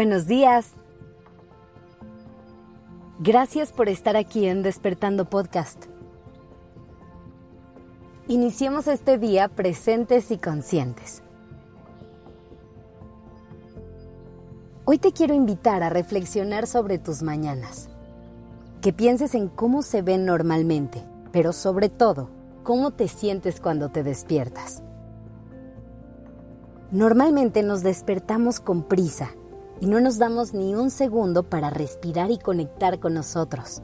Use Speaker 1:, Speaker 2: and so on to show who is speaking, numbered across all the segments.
Speaker 1: Buenos días. Gracias por estar aquí en Despertando Podcast. Iniciemos este día presentes y conscientes. Hoy te quiero invitar a reflexionar sobre tus mañanas. Que pienses en cómo se ven normalmente, pero sobre todo, cómo te sientes cuando te despiertas. Normalmente nos despertamos con prisa y no nos damos ni un segundo para respirar y conectar con nosotros.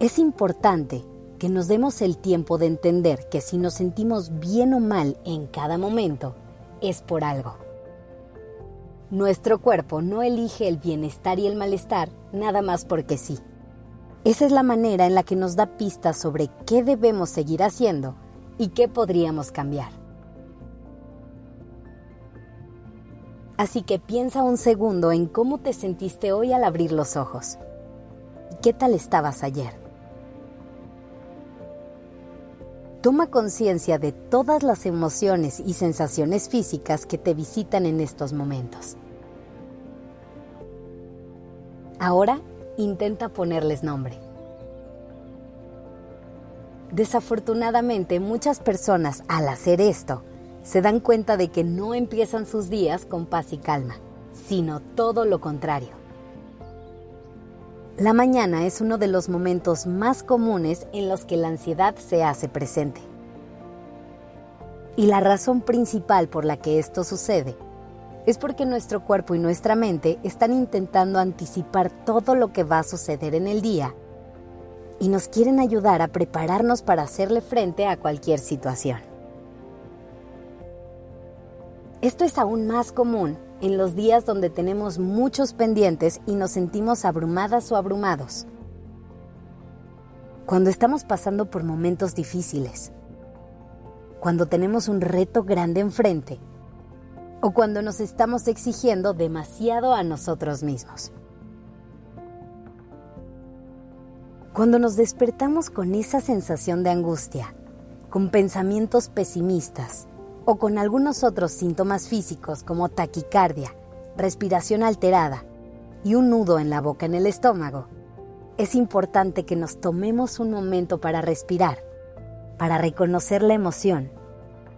Speaker 1: Es importante que nos demos el tiempo de entender que si nos sentimos bien o mal en cada momento, es por algo. Nuestro cuerpo no elige el bienestar y el malestar nada más porque sí. Esa es la manera en la que nos da pistas sobre qué debemos seguir haciendo y qué podríamos cambiar. Así que piensa un segundo en cómo te sentiste hoy al abrir los ojos. ¿Qué tal estabas ayer? Toma conciencia de todas las emociones y sensaciones físicas que te visitan en estos momentos. Ahora intenta ponerles nombre. Desafortunadamente muchas personas al hacer esto se dan cuenta de que no empiezan sus días con paz y calma, sino todo lo contrario. La mañana es uno de los momentos más comunes en los que la ansiedad se hace presente. Y la razón principal por la que esto sucede es porque nuestro cuerpo y nuestra mente están intentando anticipar todo lo que va a suceder en el día y nos quieren ayudar a prepararnos para hacerle frente a cualquier situación. Esto es aún más común en los días donde tenemos muchos pendientes y nos sentimos abrumadas o abrumados. Cuando estamos pasando por momentos difíciles. Cuando tenemos un reto grande enfrente. O cuando nos estamos exigiendo demasiado a nosotros mismos. Cuando nos despertamos con esa sensación de angustia, con pensamientos pesimistas, o con algunos otros síntomas físicos como taquicardia, respiración alterada y un nudo en la boca en el estómago, es importante que nos tomemos un momento para respirar, para reconocer la emoción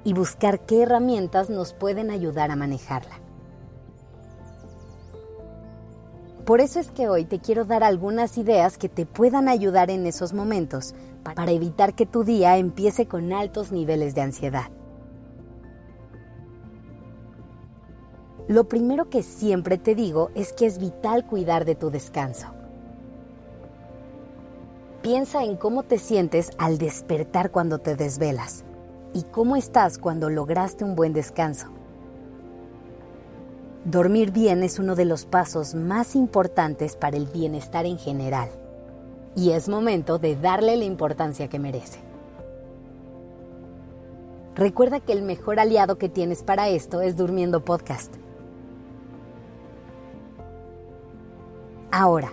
Speaker 1: y buscar qué herramientas nos pueden ayudar a manejarla. Por eso es que hoy te quiero dar algunas ideas que te puedan ayudar en esos momentos para evitar que tu día empiece con altos niveles de ansiedad. Lo primero que siempre te digo es que es vital cuidar de tu descanso. Piensa en cómo te sientes al despertar cuando te desvelas y cómo estás cuando lograste un buen descanso. Dormir bien es uno de los pasos más importantes para el bienestar en general y es momento de darle la importancia que merece. Recuerda que el mejor aliado que tienes para esto es Durmiendo Podcast. Ahora,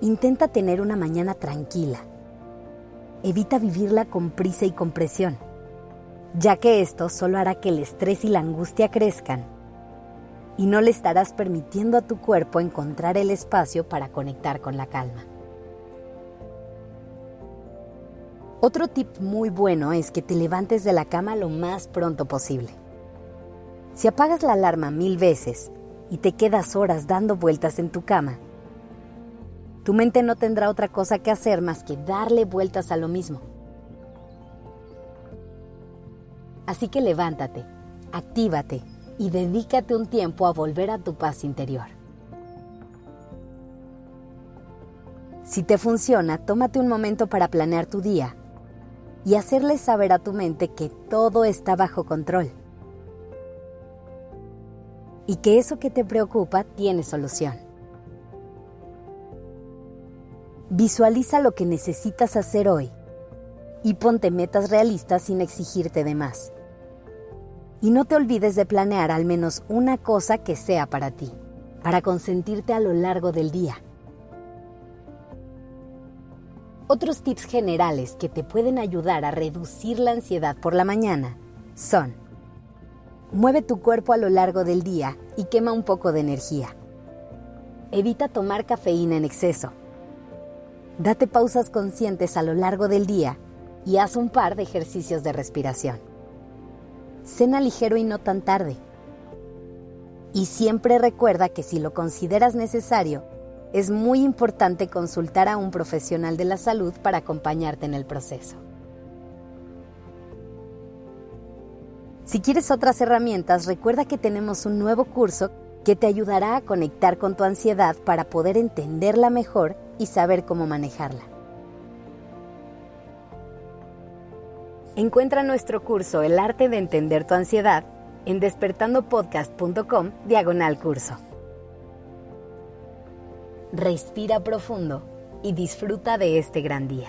Speaker 1: intenta tener una mañana tranquila. Evita vivirla con prisa y con presión, ya que esto solo hará que el estrés y la angustia crezcan y no le estarás permitiendo a tu cuerpo encontrar el espacio para conectar con la calma. Otro tip muy bueno es que te levantes de la cama lo más pronto posible. Si apagas la alarma mil veces y te quedas horas dando vueltas en tu cama, tu mente no tendrá otra cosa que hacer más que darle vueltas a lo mismo. Así que levántate, actívate y dedícate un tiempo a volver a tu paz interior. Si te funciona, tómate un momento para planear tu día y hacerle saber a tu mente que todo está bajo control y que eso que te preocupa tiene solución. Visualiza lo que necesitas hacer hoy y ponte metas realistas sin exigirte de más. Y no te olvides de planear al menos una cosa que sea para ti, para consentirte a lo largo del día. Otros tips generales que te pueden ayudar a reducir la ansiedad por la mañana son Mueve tu cuerpo a lo largo del día y quema un poco de energía. Evita tomar cafeína en exceso. Date pausas conscientes a lo largo del día y haz un par de ejercicios de respiración. Cena ligero y no tan tarde. Y siempre recuerda que si lo consideras necesario, es muy importante consultar a un profesional de la salud para acompañarte en el proceso. Si quieres otras herramientas, recuerda que tenemos un nuevo curso que te ayudará a conectar con tu ansiedad para poder entenderla mejor y saber cómo manejarla. Encuentra nuestro curso El arte de entender tu ansiedad en despertandopodcast.com diagonal curso. Respira profundo y disfruta de este gran día.